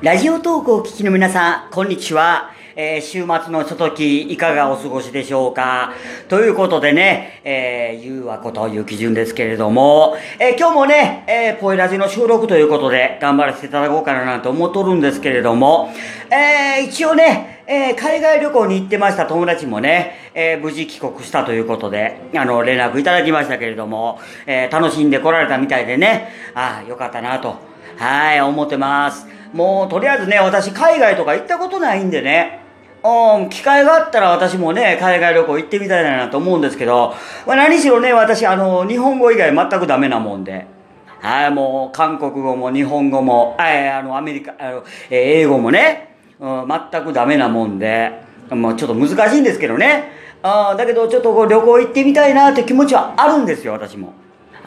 ラジオトークを聞きの皆さん、こんにちは。えー、週末のひととき、いかがお過ごしでしょうか。ということでね、えー、ゆうわこという基準ですけれども、えー、今日もね、えー、ポイラジの収録ということで、頑張らせていただこうかななんて思っとるんですけれども、えー、一応ね、えー、海外旅行に行ってました。友達もね、えー、無事帰国したということで、あの、連絡いただきましたけれども、えー、楽しんで来られたみたいでね、ああ、よかったなと、はい、思ってます。もう、とりあえずね、私、海外とか行ったことないんでね、うん、機会があったら私もね、海外旅行行ってみたいなと思うんですけど、まあ、何しろね、私、あの、日本語以外全くダメなもんで、はい、もう、韓国語も日本語も、えあの、アメリカ、あの、え英語もね、うん、全くダメなもんで、もうちょっと難しいんですけどね。あだけど、ちょっとこう旅行行ってみたいなって気持ちはあるんですよ、私も。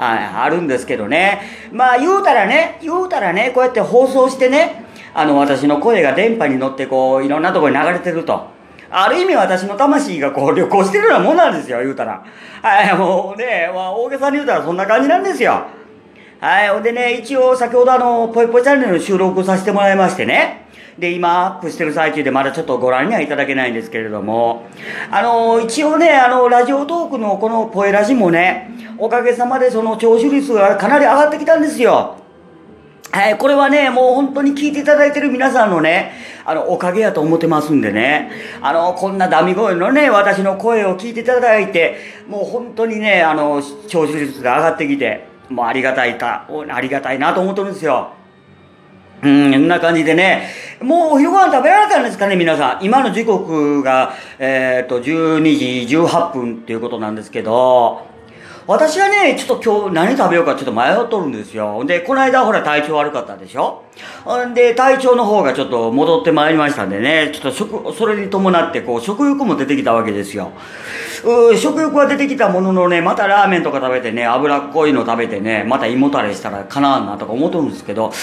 はい、あるんですけどね。まあ言うたらね、言うたらね、こうやって放送してね、あの私の声が電波に乗ってこう、いろんなとこに流れてると。ある意味私の魂がこう旅行してるようなもんなんですよ、言うたら。はい、もうね、まあ、大げさに言うたらそんな感じなんですよ。はい、ほんでね、一応先ほどあの、ぽいぽいチャンネルの収録をさせてもらいましてね。で、今アップしてる最中でまだちょっとご覧にはいただけないんですけれども、あの、一応ね、あの、ラジオトークのこのポエラジもね、おかげさまでその聴取率がかなり上がってきたんですよ。はい、これはね、もう本当に聞いていただいてる皆さんのね、あの、おかげやと思ってますんでね、あの、こんなダミ声のね、私の声を聞いていただいて、もう本当にね、あの、聴取率が上がってきて、もうありがたいか、ありがたいなと思ってるんですよ。うん、そんな感じでね、もうお昼ご飯食べられたんですかね、皆さん。今の時刻が、えっ、ー、と、12時18分っていうことなんですけど、私はね、ちょっと今日何食べようかちょっと迷っとるんですよ。で、この間ほら体調悪かったでしょ？んで、体調の方がちょっと戻ってまいりましたんでね、ちょっと食、それに伴ってこう食欲も出てきたわけですよ。う食欲は出てきたもののね、またラーメンとか食べてね、脂っこいの食べてね、また胃もたれしたらかなわんなとか思っとるんですけど、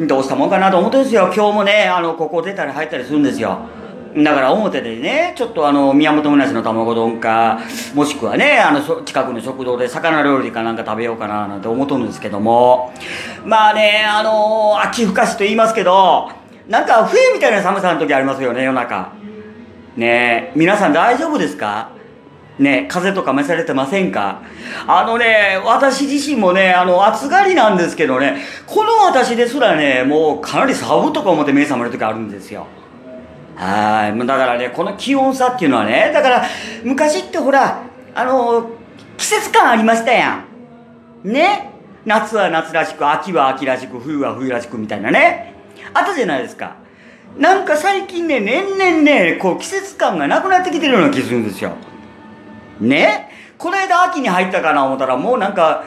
どうしたもんかなと思ってるんですよ。今日もね、あの、ここ出たり入ったりするんですよ。だから表でね、ちょっとあの、宮本むなしの卵丼か、もしくはね、あの、近くの食堂で魚料理かなんか食べようかななんて思っとるんですけども、まあね、あの、秋深しと言いますけど、なんか冬みたいな寒さの時ありますよね、夜中。ね皆さん大丈夫ですか？ね風とか召されてませんか？あのね、私自身もね、あの、暑がりなんですけどね、この私ですらね、もうかなりサブとか思って目覚める時あるんですよ。はい。だからね、この気温差っていうのはね、だから、昔ってほら、あの、季節感ありましたやん。ね夏は夏らしく、秋は秋らしく、冬は冬らしくみたいなね。あったじゃないですか。なんか最近ね、年々ね、こう季節感がなくなってきてるような気するんですよ。ねこの間秋に入ったかな思ったら、もうなんか、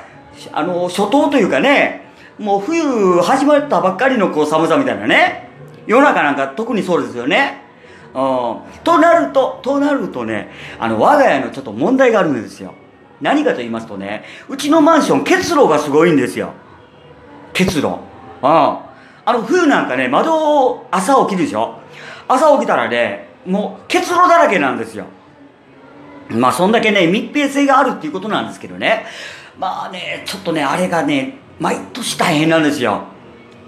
あの、初冬というかね、もう冬始まったばっかりのこう寒さみたいなね。世の中なんか特にそうですよね。うん。となると、となるとね、あの、我が家のちょっと問題があるんですよ。何かと言いますとね、うちのマンション結露がすごいんですよ。結露。うん。あの、冬なんかね、窓を朝起きるでしょ朝起きたらね、もう結露だらけなんですよ。まあ、そんだけね、密閉性があるっていうことなんですけどね。まあね、ちょっとね、あれがね、毎年大変なんですよ。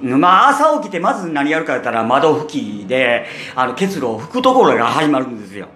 まあ、朝起きてまず何やるか言ったら窓拭きで、あの、結露を拭くところが始まるんですよ。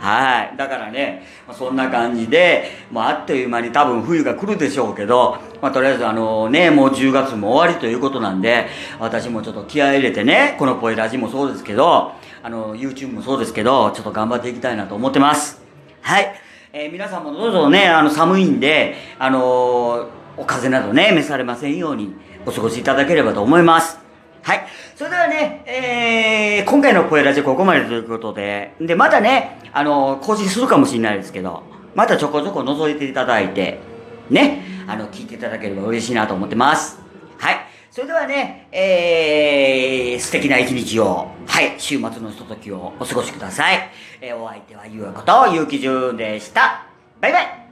はい。だからね、そんな感じで、まあ、あっという間に多分冬が来るでしょうけど、まあ、とりあえずあのね、もう10月も終わりということなんで、私もちょっと気合い入れてね、このポエラジもそうですけど、あの、YouTube もそうですけど、ちょっと頑張っていきたいなと思ってます。はい。えー、皆さんもどうぞね、あの、寒いんで、あのー、お風邪などね、召されませんように、お過ごしいただければと思います。はい。それではね、えー、今回の声ラジオここまでということで、で、またね、あの、更新するかもしれないですけど、またちょこちょこ覗いていただいて、ね、あの、聞いていただければ嬉しいなと思ってます。はい。それではね、えー、素敵な一日を、はい、週末のひとときをお過ごしください。えー、お相手はゆうこと、ゆうきじゅんでした。バイバイ